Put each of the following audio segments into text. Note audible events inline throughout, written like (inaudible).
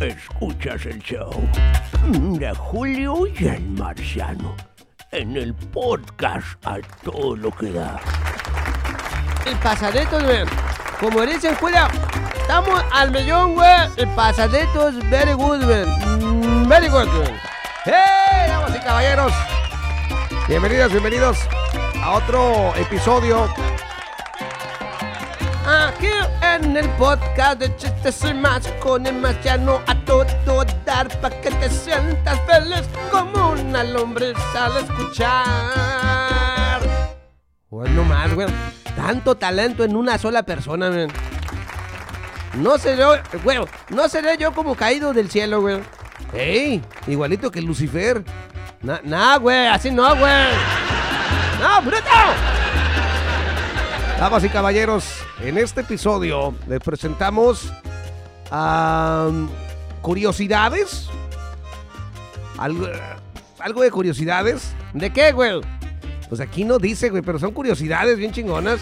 Escuchas el show de Julio y el Marciano en el podcast a todo lo que da. El pasadetos, güey. Como dicen, Julio, estamos al millón, güey. El pasadetos, very good, güey. Mm, Very good, güey. ¡Hey, damas y caballeros! Bienvenidos, bienvenidos a otro episodio. Aquí en el podcast de chistes y más con el marciano a todo dar pa' que te sientas feliz como una lombriz al escuchar. Bueno más, güey. Tanto talento en una sola persona, güey. No seré, güey, no seré yo como caído del cielo, güey. ¡Ey! Igualito que Lucifer. Nah, nah, güey, así no, güey. ¡No, bruto! Damas y caballeros, en este episodio les presentamos am, curiosidades. Algo, algo de curiosidades. ¿De qué, güey? Pues aquí no dice, güey, pero son curiosidades bien chingonas.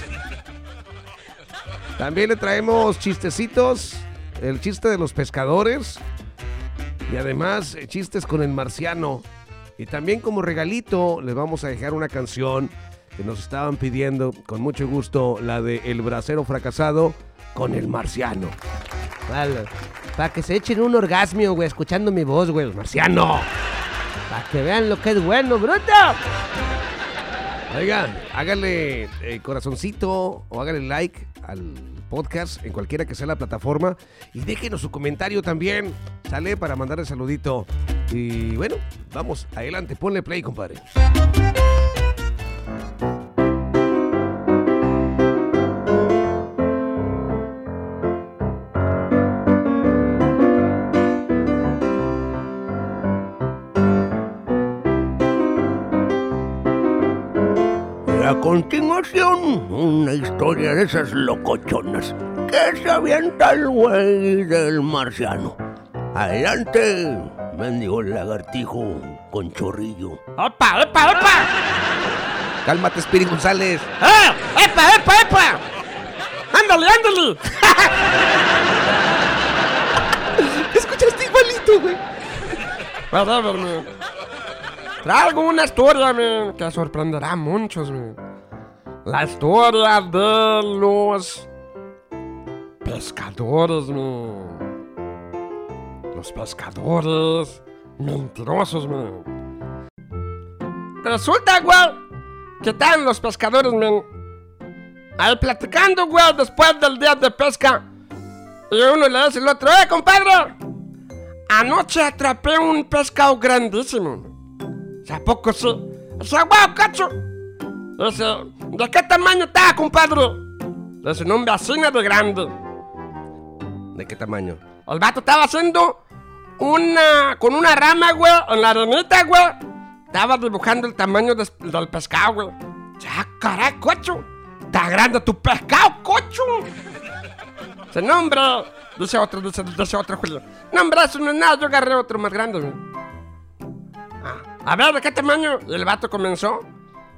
También le traemos chistecitos. El chiste de los pescadores. Y además eh, chistes con el marciano. Y también como regalito les vamos a dejar una canción que nos estaban pidiendo con mucho gusto, la de El Bracero Fracasado con el marciano. Vale. Para que se echen un orgasmio, güey, escuchando mi voz, güey, el marciano. Para que vean lo que es bueno, bruto. Oigan, háganle eh, corazoncito o háganle like al podcast en cualquiera que sea la plataforma y déjenos su comentario también. Sale para mandarle saludito. Y bueno, vamos, adelante, ponle play, compadre. Continuación, una historia de esas locochonas que se avienta el güey del marciano. Adelante, mendigo lagartijo con chorrillo. ¡Opa, opa, opa! Cálmate, Spirit González. ¡Ah! ¡Epa, epa, epa! ¡Ándale, ándale! Escuchaste igualito, güey. Traigo una historia, man, que sorprenderá a muchos, man. La historia de los pescadores, man. Los pescadores mentirosos, man. Resulta, güey, que están los pescadores, man. Ahí platicando, güey, después del día de pesca. Y uno le dice al otro, ¡eh, compadre! Anoche atrapé un pescado grandísimo. O sea, ¿a poco sí? Dice, wow, cacho. Dice, ¿de qué tamaño está, compadre? Dice, no, hombre, así de grande. ¿De qué tamaño? El vato estaba haciendo una. con una rama, güey, en la arenita, güey. Estaba dibujando el tamaño del pescado, güey. Ya, caray, cocho. Está grande tu pescado, cocho. Dice, no, hombre. Dice otro, dice, dice otro, Julio. No, hombre, eso no es nada. Yo agarré otro más grande, güey. Ah, a ver, ¿de qué tamaño? Y el vato comenzó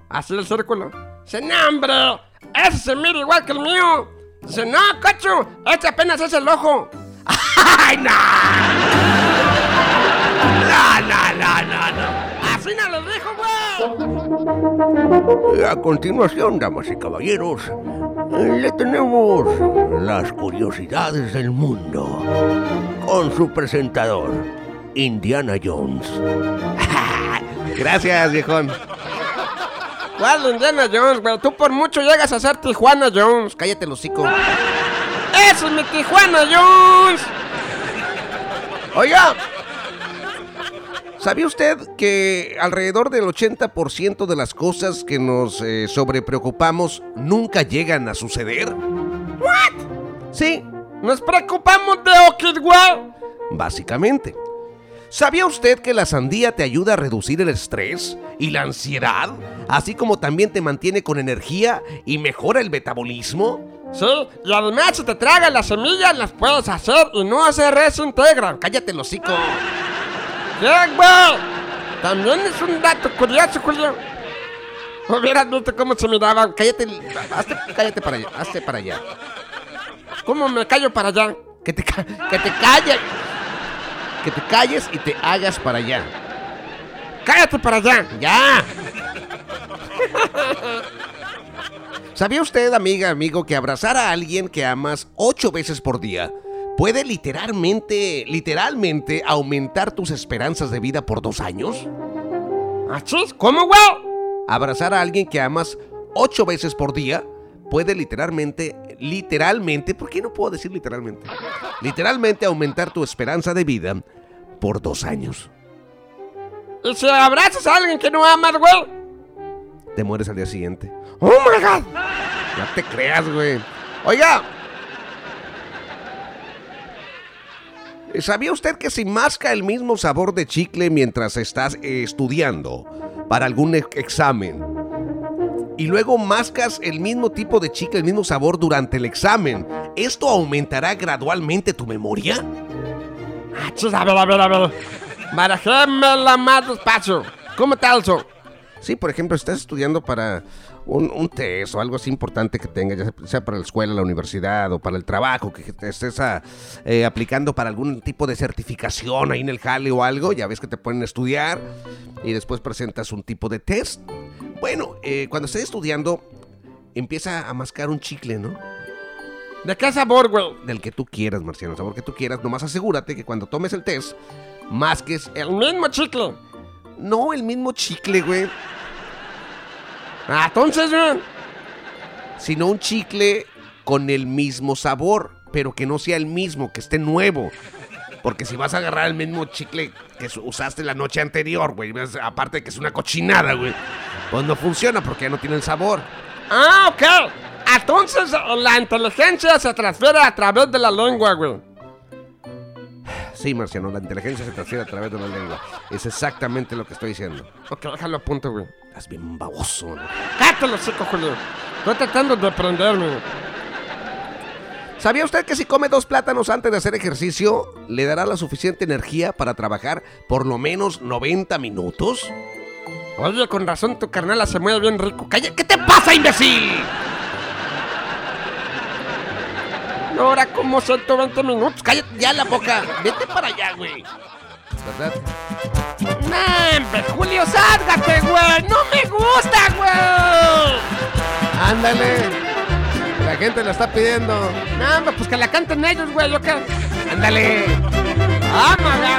a hacer el círculo. Dice, no, hombre. Ese se mira igual que el mío. Dice, no, cocho. Este apenas es el ojo. (laughs) ¡Ay, no! No, no, no, no, no. Así no lo dijo, güey. A continuación, damas y caballeros, le tenemos las curiosidades del mundo con su presentador, Indiana Jones. (laughs) Gracias, viejón. ¿Cuál Indiana Jones, güey? Tú por mucho llegas a ser Tijuana Jones. Cállate, el hocico. ¡Ese es mi Tijuana Jones! Oiga, ¿sabía usted que alrededor del 80% de las cosas que nos eh, sobrepreocupamos nunca llegan a suceder? ¿What? Sí, Nos preocupamos de Okid, güey. Básicamente. ¿Sabía usted que la sandía te ayuda a reducir el estrés y la ansiedad? Así como también te mantiene con energía y mejora el metabolismo. Sí, y además si te tragan las semillas las puedes hacer y no se desintegran. Cállate el hocico. Bien, güey. También es un dato curioso, Julio. Hubieras visto cómo se miraban. Cállate, hazte, cállate para allá, hazte para allá. ¿Cómo me callo para allá? Que te, que te calles. Que te calles y te hagas para allá. Cállate para allá. ¡Ya! ¿Sabía usted, amiga, amigo, que abrazar a alguien que amas ocho veces por día puede literalmente, literalmente aumentar tus esperanzas de vida por dos años? ¿Achis? ¿Cómo, güey? Abrazar a alguien que amas ocho veces por día puede literalmente, literalmente, ¿por qué no puedo decir literalmente? Literalmente aumentar tu esperanza de vida por dos años. ¿Y si abrazas a alguien que no amas, güey? Te mueres al día siguiente. ¡Oh, my God! No te creas, güey. Oiga. ¿Sabía usted que si masca el mismo sabor de chicle mientras estás eh, estudiando para algún examen y luego mascas el mismo tipo de chicle, el mismo sabor durante el examen, esto aumentará gradualmente tu memoria? Achis, a ver, a ver, a ver. Barajémela más despacio. ¿Cómo tal eso? Sí, por ejemplo, estás estudiando para un, un test o algo así importante que tengas, ya sea- para la escuela, la universidad o para el trabajo, que te estés ah, eh, aplicando para algún tipo de certificación ahí en el jale o algo, ya ves que te ponen a estudiar y después presentas un tipo de test. Bueno, eh, cuando estés estudiando, empieza a mascar un chicle, ¿no? ¿De sabor, güey? Del que tú quieras, Marciano, el sabor que tú quieras, nomás asegúrate que cuando tomes el test, masques el... Mismo chicle. No el mismo chicle, güey. Entonces, güey. sino un chicle con el mismo sabor, pero que no sea el mismo, que esté nuevo. Porque si vas a agarrar el mismo chicle que usaste la noche anterior, güey, aparte de que es una cochinada, güey, pues no funciona porque ya no tiene el sabor. Ah, ok. Entonces la inteligencia se transfiere a través de la lengua, güey. Sí, Marciano, la inteligencia se transfiere a través de la lengua. Es exactamente lo que estoy diciendo. Ok, déjalo a punto, güey. Estás bien baboso. Cállate los hocico, Julio. Estoy tratando de prenderme. ¿Sabía usted que si come dos plátanos antes de hacer ejercicio, le dará la suficiente energía para trabajar por lo menos 90 minutos? Oye, con razón tu carnala se mueve bien rico. ¡Calla! ¿Qué te pasa, imbécil? Ahora como 120 minutos. Cállate ya la boca. Vete para allá, güey. ¿Verdad? ¡Nambe, Julio, sálgate, güey! ¡No me gusta, güey! Ándale. La gente la está pidiendo. ¡Nambe, pues que la canten ellos, güey! ¿Yo? Ándale. ¡Ah, maga!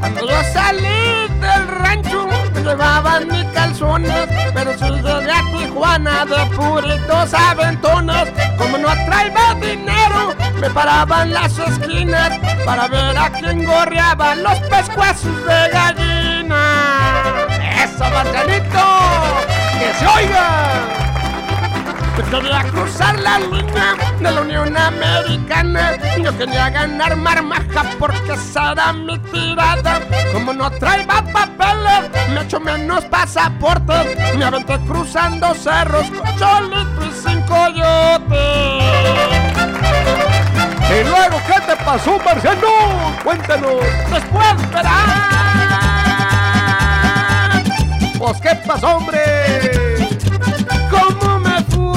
Cuando yo salí del rancho, me llevaban mis calzones, pero si llegué a Tijuana de puritos aventones, como no traía dinero, me paraban las esquinas para ver a quién gorreaba los pescuezos de gallina. ¡Eso, Marcelito! ¡Que se oiga! Quería cruzar la línea de la Unión Americana. Yo quería ganar marmaja porque esa era mi tirada. Como no traía papeles, me echo menos pasaporte. Me aventé cruzando cerros con cholito y sin coyote. ¿Y luego qué te pasó, Marciano? Cuéntanos. Después verás. Pues, ¿qué pasó, hombre? ¿Cómo me fue?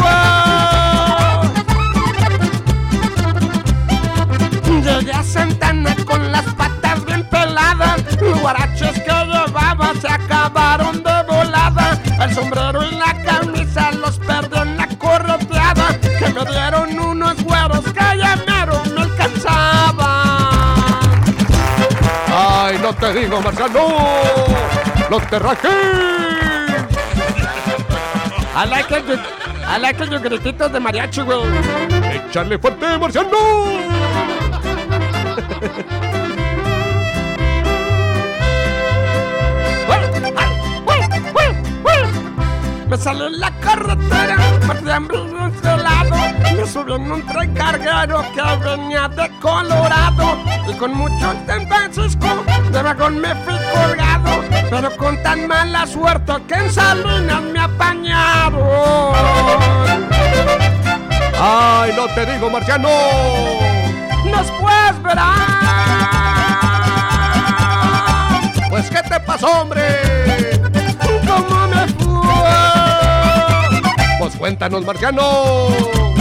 Llegué a Santana con las patas bien peladas. Guaraches que llevaba se acabaron de volada. El sombrero y la camisa los perdí en la correteada. Que me dieron unos güeros que ya me alcanzaban. Ay, no te digo, Marciano. No te rajes. I like it, I like it, los grititos de mariachi, güey. Échale fuerte, Marciano. Me salí en la carretera, por hambre y lado. Me subí en un tren carguero que venía de Colorado. Y con mucho San Francisco, de vagón me fui colgado. Pero con tan mala suerte que en Salinas me apañaron. ¡Ay, no te digo, marciano! Después verás. Pues, ¿qué te pasó, hombre? ¿Cómo me fue? Pues cuéntanos, marciano.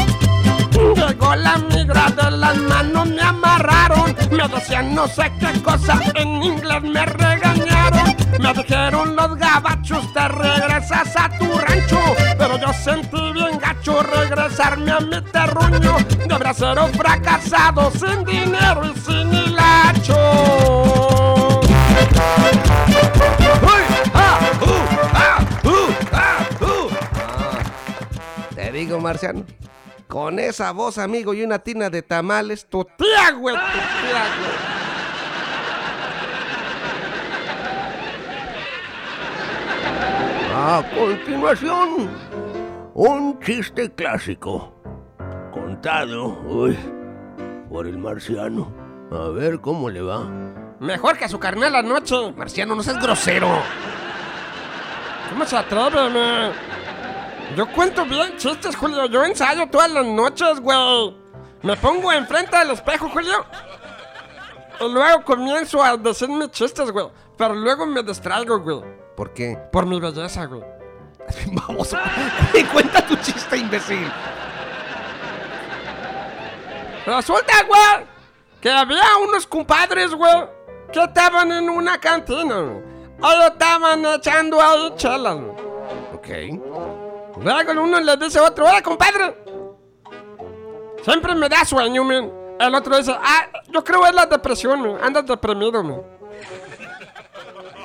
Llegó la migra de las manos, me amarraron. Me decían no sé qué cosa, en inglés me regañaron. Me dijeron los gabachos, te regresas a tu rancho. Pero yo sentí bien gacho regresarme a mi terruño. De bracero fracasado, sin dinero y sin hilacho. ¡Ah! ¡Uh! ¡Ah! ¡Uh! ¡Ah! ¡Uh! Te digo, marciano. Con esa voz, amigo, y una tina de tamales, tu Tía, güey, tu tía, güey. A continuación, un chiste clásico. Contado, uy, por el marciano. A ver cómo le va. Mejor que a su carnal anoche. Marciano, no seas grosero. ¿Cómo se atreve, me? Yo cuento bien chistes, Julio. Yo ensayo todas las noches, güey. Me pongo enfrente del espejo, Julio. Y luego comienzo a decir mis chistes, güey. Pero luego me distraigo, güey. ¿Por qué? Por mi belleza, güey. Vamos, (laughs) cuenta tu chiste, imbécil. Resulta, güey, que había unos compadres, güey, que estaban en una cantina. güey. Ellos estaban echando ahí chelas, güey. Ok. Luego uno le dice a otro, oye, compadre. Siempre me da sueño, man. El otro dice, ah, yo creo es la depresión, man. Andas deprimido, man.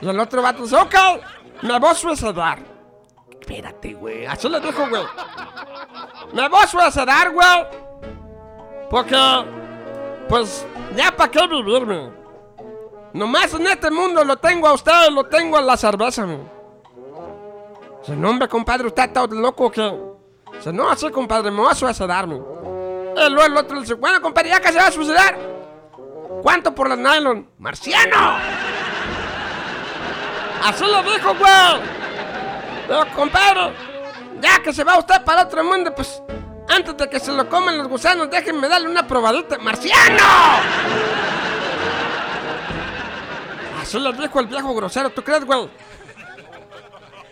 Y el otro vato dice, ok, me voy a suicidar. Espérate, güey. Así le dijo, güey. Me voy a suicidar, güey. Porque, pues, ya para qué vivirme. Nomás en este mundo lo tengo a usted, lo tengo a la cerveza, man. Dice, no, hombre, compadre, usted está loco que. Dice, no, así, compadre, me voy a suicidarme. Y luego el otro le dice, bueno, compadre, ya que se va a suicidar. ¿Cuánto por las nylon? ¡Marciano! Así le dijo, güey. Pero, compadre, ya que se va usted para otro mundo, pues, antes de que se lo coman los gusanos, déjenme darle una probadita. ¡Marciano! Así le dijo el viejo grosero, ¿tú crees, güey?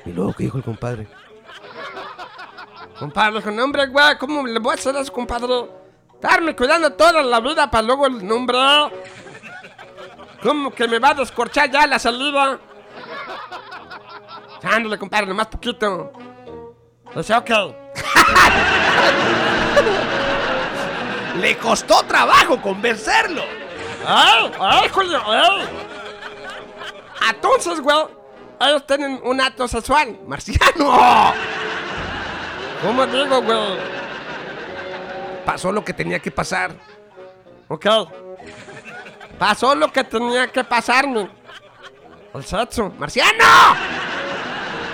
¿Y luego qué dijo el compadre? Compadre, dijo, no, hombre, güey, ¿cómo le voy a hacer eso, compadre? Estarme cuidando toda la vida para luego el nombre. ¿Cómo que me va a descorchar ya la salida? Ándale, compadre, nomás poquito. Dice, ok. (laughs) Le costó trabajo convencerlo. ¡Ay! ¡Ay, Julio! ¡Ay! Entonces, güey, ellos tienen un acto sexual. Marciano. (laughs) ¿Cómo digo, güey? Pasó lo que tenía que pasar. Ok. Pasó lo que tenía que pasarme. El sexo. ¡Marciano!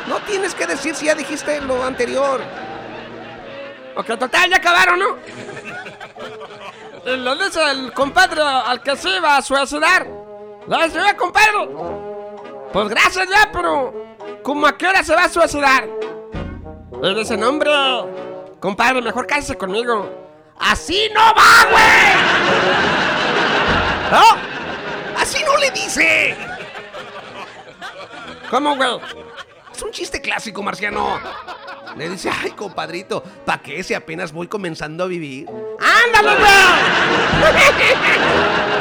No tienes que decir si ya dijiste lo anterior. Ok, total, ya acabaron, ¿no? Y le dice el compadre al que se iba a suicidar. Oye, compadre. Pues gracias ya, pero... ¿Cómo a qué hora se va a suicidar? Y dice, no, hombre. Compadre, mejor cállese conmigo. ¡Así no va, güey! ¿No? ¡Así no le dice! ¿Cómo, güey? Es un chiste clásico, Marciano. Le dice, ay, compadrito, ¿pa' qué si apenas voy comenzando a vivir? ¡Ándale, güey! (laughs)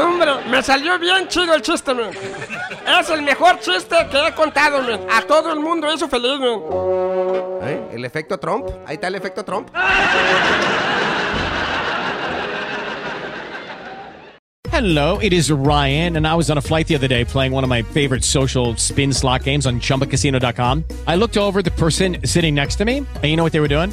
No, hombre, me salió bien chido el chiste, man. Es el mejor chiste que he contado, man. A todo el mundo hizo feliz, man. ¿Eh? ¿El efecto Trump? Ahí está el efecto Trump. Hello, it is Ryan, and I was on a flight the other day playing one of my favorite social spin slot games on chumbacasino.com. I looked over the person sitting next to me, and you know what they were doing?